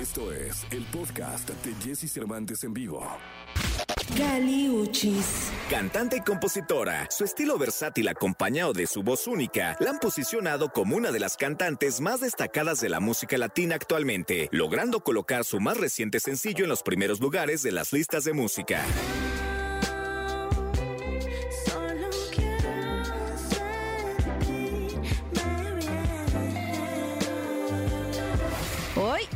Esto es el podcast de Jesse Cervantes en vivo. Gali Uchis. Cantante y compositora, su estilo versátil acompañado de su voz única la han posicionado como una de las cantantes más destacadas de la música latina actualmente, logrando colocar su más reciente sencillo en los primeros lugares de las listas de música.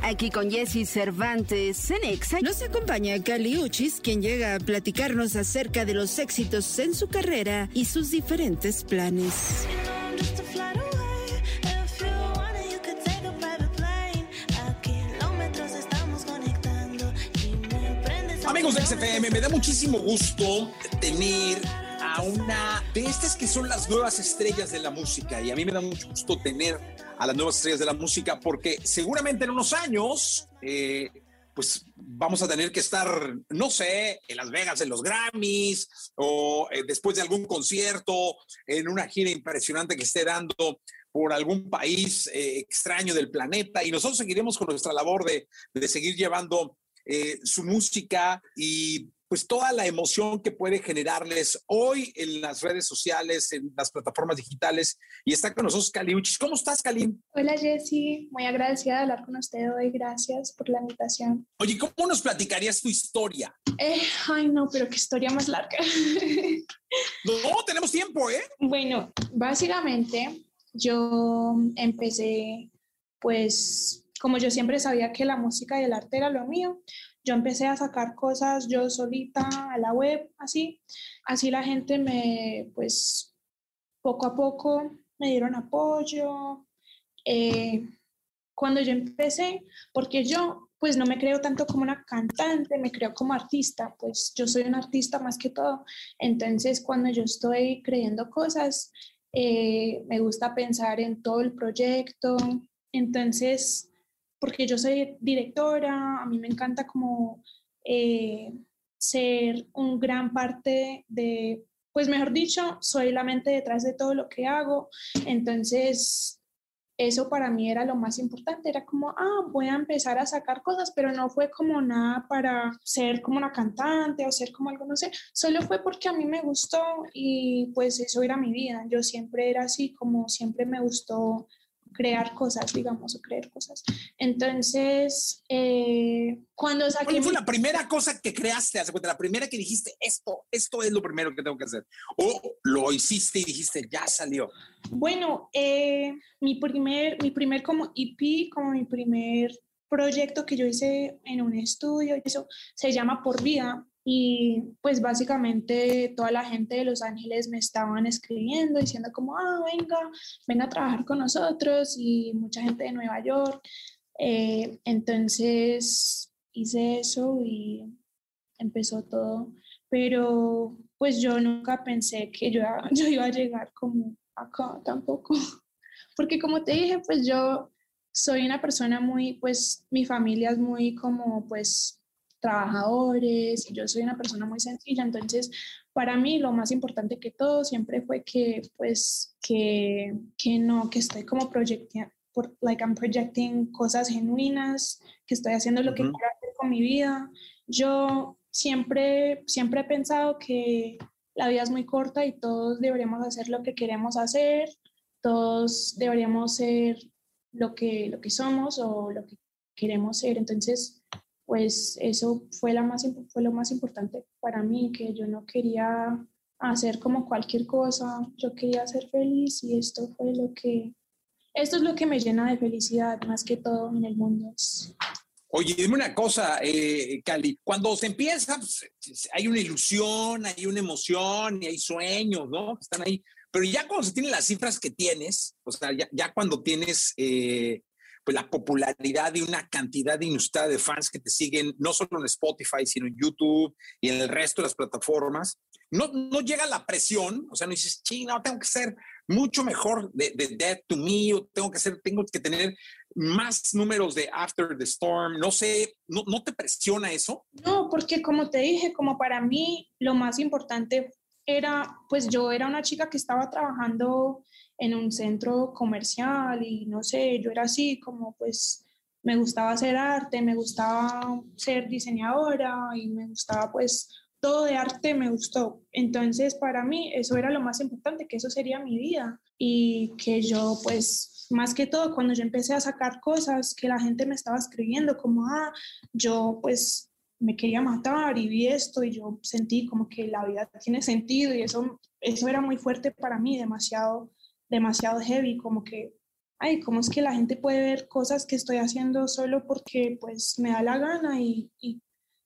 Aquí con Jesse Cervantes en Exa. Nos acompaña Gali Uchis, quien llega a platicarnos acerca de los éxitos en su carrera y sus diferentes planes. Amigos del XFM, me da muchísimo gusto tener una de estas que son las nuevas estrellas de la música. Y a mí me da mucho gusto tener a las nuevas estrellas de la música porque seguramente en unos años eh, pues vamos a tener que estar, no sé, en Las Vegas en los Grammys o eh, después de algún concierto, en una gira impresionante que esté dando por algún país eh, extraño del planeta. Y nosotros seguiremos con nuestra labor de, de seguir llevando su música y pues toda la emoción que puede generarles hoy en las redes sociales, en las plataformas digitales. Y está con nosotros Cali Uchis. ¿Cómo estás, Cali? Hola Jessy, muy agradecida de hablar con usted hoy. Gracias por la invitación. Oye, ¿cómo nos platicarías tu historia? Eh, ay, no, pero qué historia más larga. No, tenemos tiempo, ¿eh? bueno, básicamente yo empecé, pues, como yo siempre sabía que la música y el arte era lo mío, yo empecé a sacar cosas yo solita a la web, así. Así la gente me, pues, poco a poco me dieron apoyo. Eh, cuando yo empecé, porque yo pues no me creo tanto como una cantante, me creo como artista, pues yo soy un artista más que todo. Entonces cuando yo estoy creyendo cosas, eh, me gusta pensar en todo el proyecto. Entonces, porque yo soy directora, a mí me encanta como eh, ser un gran parte de, pues mejor dicho, soy la mente detrás de todo lo que hago. Entonces, eso para mí era lo más importante, era como, ah, voy a empezar a sacar cosas, pero no fue como nada para ser como una cantante o ser como algo, no sé, solo fue porque a mí me gustó y pues eso era mi vida. Yo siempre era así, como siempre me gustó crear cosas, digamos, o creer cosas. Entonces, eh, cuando saqué... ¿Cuál fue mi- la primera cosa que creaste? Haz de cuenta, La primera que dijiste, esto, esto es lo primero que tengo que hacer. O lo hiciste y dijiste, ya salió. Bueno, eh, mi primer, mi primer como EP, como mi primer proyecto que yo hice en un estudio, eso se llama Por Vida. Y pues básicamente toda la gente de Los Ángeles me estaban escribiendo diciendo como, ah, venga, venga a trabajar con nosotros y mucha gente de Nueva York. Eh, entonces hice eso y empezó todo. Pero pues yo nunca pensé que yo, yo iba a llegar como acá tampoco. Porque como te dije, pues yo soy una persona muy, pues mi familia es muy como pues trabajadores yo soy una persona muy sencilla, entonces para mí lo más importante que todo siempre fue que pues que, que no, que estoy como proyectando, like I'm projecting cosas genuinas, que estoy haciendo lo que Ujú. quiero hacer con mi vida. Yo siempre, siempre he pensado que la vida es muy corta y todos deberíamos hacer lo que queremos hacer, todos deberíamos ser lo que, lo que somos o lo que queremos ser. Entonces, pues eso fue, la más, fue lo más importante para mí, que yo no quería hacer como cualquier cosa, yo quería ser feliz y esto fue lo que, esto es lo que me llena de felicidad más que todo en el mundo. Oye, dime una cosa, eh, Cali. Cuando se empieza, pues, hay una ilusión, hay una emoción y hay sueños, ¿no? Están ahí. Pero ya cuando se tienen las cifras que tienes, o sea, ya, ya cuando tienes eh, pues la popularidad de una cantidad inusitada de fans que te siguen, no solo en Spotify, sino en YouTube y en el resto de las plataformas, no, no llega la presión, o sea, no dices, sí, no, tengo que ser mucho mejor de, de to Me, o tengo que ser, tengo que tener más números de After the Storm, no sé, ¿no, no te presiona eso? No, porque como te dije, como para mí lo más importante era, pues yo era una chica que estaba trabajando en un centro comercial y no sé, yo era así como pues me gustaba hacer arte, me gustaba ser diseñadora y me gustaba pues todo de arte me gustó. Entonces para mí eso era lo más importante, que eso sería mi vida y que yo pues más que todo cuando yo empecé a sacar cosas que la gente me estaba escribiendo como, ah, yo pues me quería matar y vi esto y yo sentí como que la vida tiene sentido y eso, eso era muy fuerte para mí, demasiado, demasiado heavy, como que, ay, ¿cómo es que la gente puede ver cosas que estoy haciendo solo porque pues me da la gana y, y,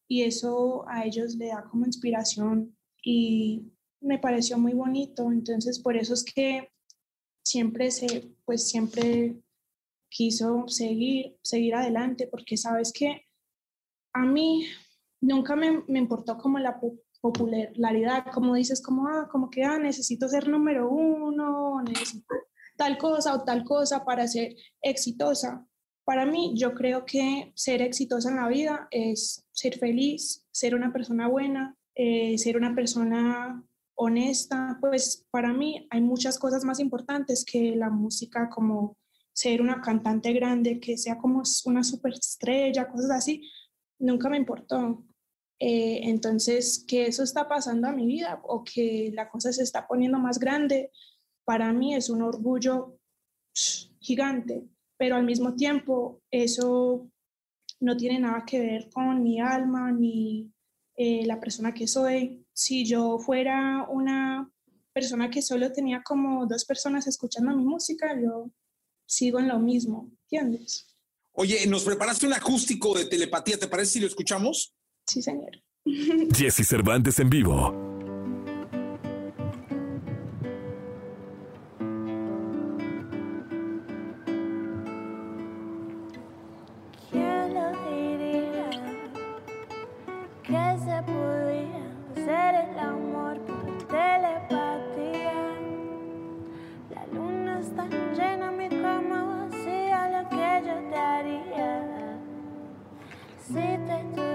y eso a ellos le da como inspiración y me pareció muy bonito, entonces por eso es que siempre se, pues siempre quiso seguir, seguir adelante, porque sabes que a mí nunca me, me importó como la popularidad, como dices, como, ah, como que, ah, necesito ser número uno, necesito tal cosa o tal cosa para ser exitosa. Para mí, yo creo que ser exitosa en la vida es ser feliz, ser una persona buena, eh, ser una persona honesta. Pues para mí hay muchas cosas más importantes que la música, como ser una cantante grande, que sea como una superestrella, cosas así nunca me importó. Eh, entonces, que eso está pasando a mi vida o que la cosa se está poniendo más grande, para mí es un orgullo gigante, pero al mismo tiempo eso no tiene nada que ver con mi alma ni eh, la persona que soy. Si yo fuera una persona que solo tenía como dos personas escuchando mi música, yo sigo en lo mismo, ¿entiendes? Oye, nos preparaste un acústico de telepatía, ¿te parece si lo escuchamos? Sí, señor. Jesse Cervantes en vivo. ¿Quién lo diría que se podía hacer el amor por telepatía? La luna está llena, mi cama vacía, lo que yo te haría. Si te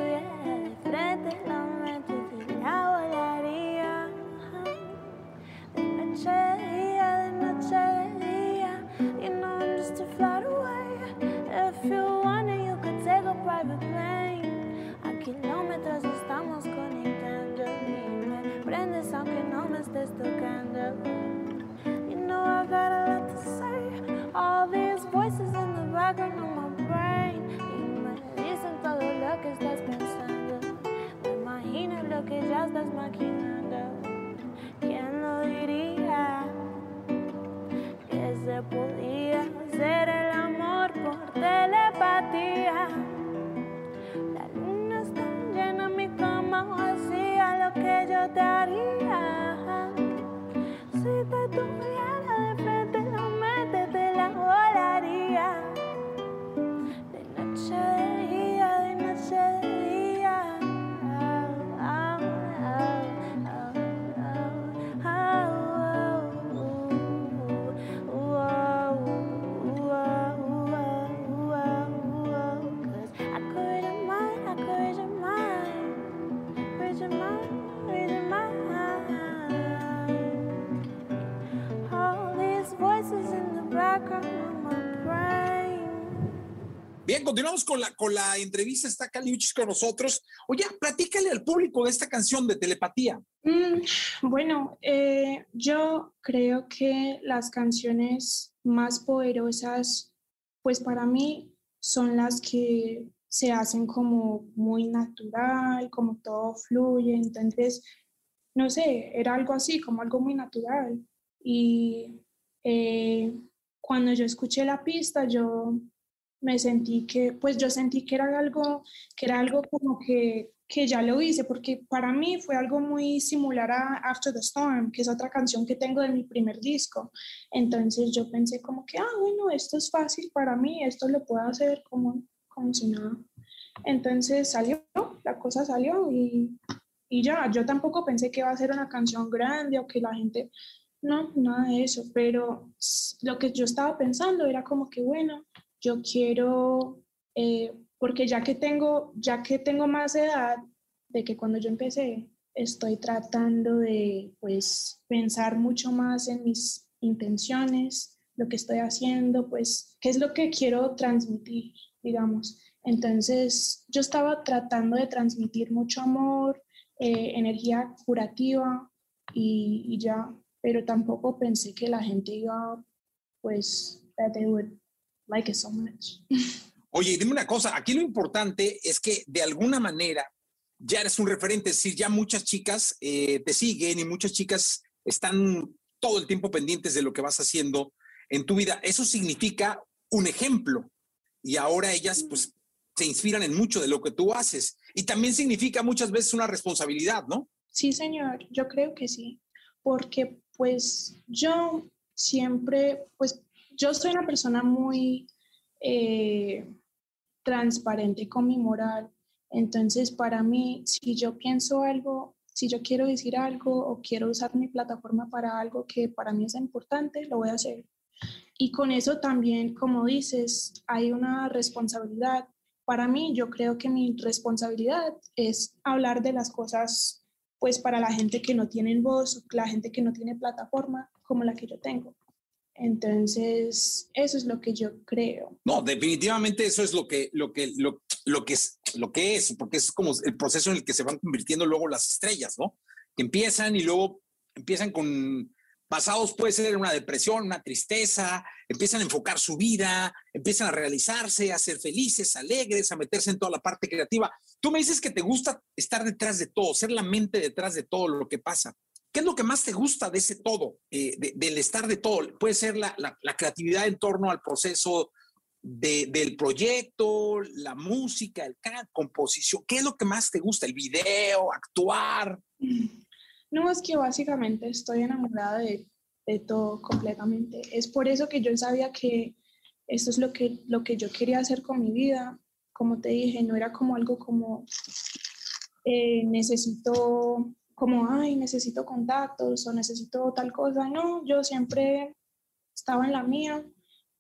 Bien, continuamos con la, con la entrevista. Está Caliuchis con nosotros. Oye, platícale al público de esta canción de telepatía. Mm, bueno, eh, yo creo que las canciones más poderosas, pues para mí, son las que se hacen como muy natural, como todo fluye. Entonces, no sé, era algo así, como algo muy natural. Y eh, cuando yo escuché la pista, yo me sentí que, pues yo sentí que era algo, que era algo como que, que ya lo hice, porque para mí fue algo muy similar a After the Storm, que es otra canción que tengo de mi primer disco. Entonces yo pensé como que, ah, bueno, esto es fácil para mí, esto lo puedo hacer como, como si nada. Entonces salió, la cosa salió y, y ya, yo tampoco pensé que iba a ser una canción grande o que la gente, no, nada de eso, pero lo que yo estaba pensando era como que, bueno, yo quiero, eh, porque ya que tengo, ya que tengo más edad de que cuando yo empecé, estoy tratando de, pues, pensar mucho más en mis intenciones, lo que estoy haciendo, pues, qué es lo que quiero transmitir. digamos. Entonces, yo estaba tratando de transmitir mucho amor, eh, energía curativa y, y, ya, pero tampoco pensé que la gente iba, pues, that they would like it so much. Oye, dime una cosa, aquí lo importante es que de alguna manera ya eres un referente, es decir, ya muchas chicas eh, te siguen y muchas chicas están todo el tiempo pendientes de lo que vas haciendo en tu vida. Eso significa un ejemplo y ahora ellas pues se inspiran en mucho de lo que tú haces y también significa muchas veces una responsabilidad, ¿no? Sí, señor, yo creo que sí, porque pues yo siempre, pues yo soy una persona muy eh, transparente con mi moral entonces, para mí, si yo pienso algo, si yo quiero decir algo o quiero usar mi plataforma para algo que para mí es importante, lo voy a hacer. Y con eso también, como dices, hay una responsabilidad. Para mí, yo creo que mi responsabilidad es hablar de las cosas, pues para la gente que no tiene voz, la gente que no tiene plataforma como la que yo tengo. Entonces, eso es lo que yo creo. No, definitivamente eso es lo que, lo que, lo, lo que es, lo que es, porque es como el proceso en el que se van convirtiendo luego las estrellas, ¿no? Que empiezan y luego empiezan con pasados puede ser una depresión, una tristeza, empiezan a enfocar su vida, empiezan a realizarse, a ser felices, alegres, a meterse en toda la parte creativa. Tú me dices que te gusta estar detrás de todo, ser la mente detrás de todo lo que pasa. ¿Qué es lo que más te gusta de ese todo, eh, del estar de todo? Puede ser la, creatividad en torno al proceso del proyecto, la música, el composición. ¿Qué es lo que más te gusta? ¿El video, actuar? No, es que básicamente estoy enamorada de, de todo completamente. Es por eso que yo sabía que esto es lo que, lo que yo quería hacer con mi vida. Como te dije, no era como algo como eh, necesito como, ay, necesito contactos o necesito tal cosa. No, yo siempre estaba en la mía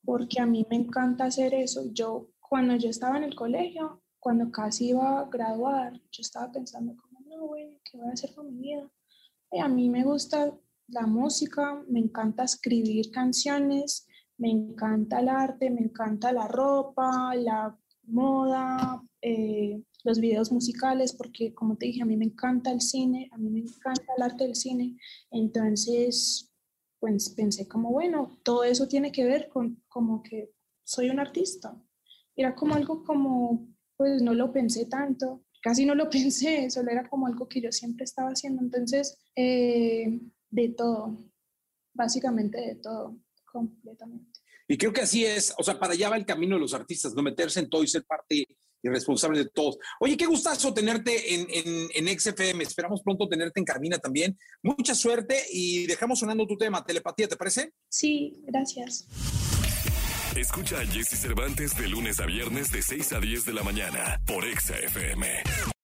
porque a mí me encanta hacer eso. Yo, cuando yo estaba en el colegio, cuando casi iba a graduar, yo estaba pensando como, no, bueno, ¿qué voy a hacer con mi vida? Y a mí me gusta la música, me encanta escribir canciones, me encanta el arte, me encanta la ropa, la moda, eh, los videos musicales, porque como te dije, a mí me encanta el cine, a mí me encanta el arte del cine. Entonces, pues pensé como, bueno, todo eso tiene que ver con como que soy un artista. Era como algo como, pues no lo pensé tanto, casi no lo pensé, solo era como algo que yo siempre estaba haciendo. Entonces, eh, de todo, básicamente de todo, completamente. Y creo que así es, o sea, para allá va el camino de los artistas, no meterse en todo y ser parte y responsable de todos. Oye, qué gustazo tenerte en, en, en XFM. Esperamos pronto tenerte en cabina también. Mucha suerte y dejamos sonando tu tema, telepatía, ¿te parece? Sí, gracias. Escucha a Jesse Cervantes de lunes a viernes de 6 a 10 de la mañana por XFM.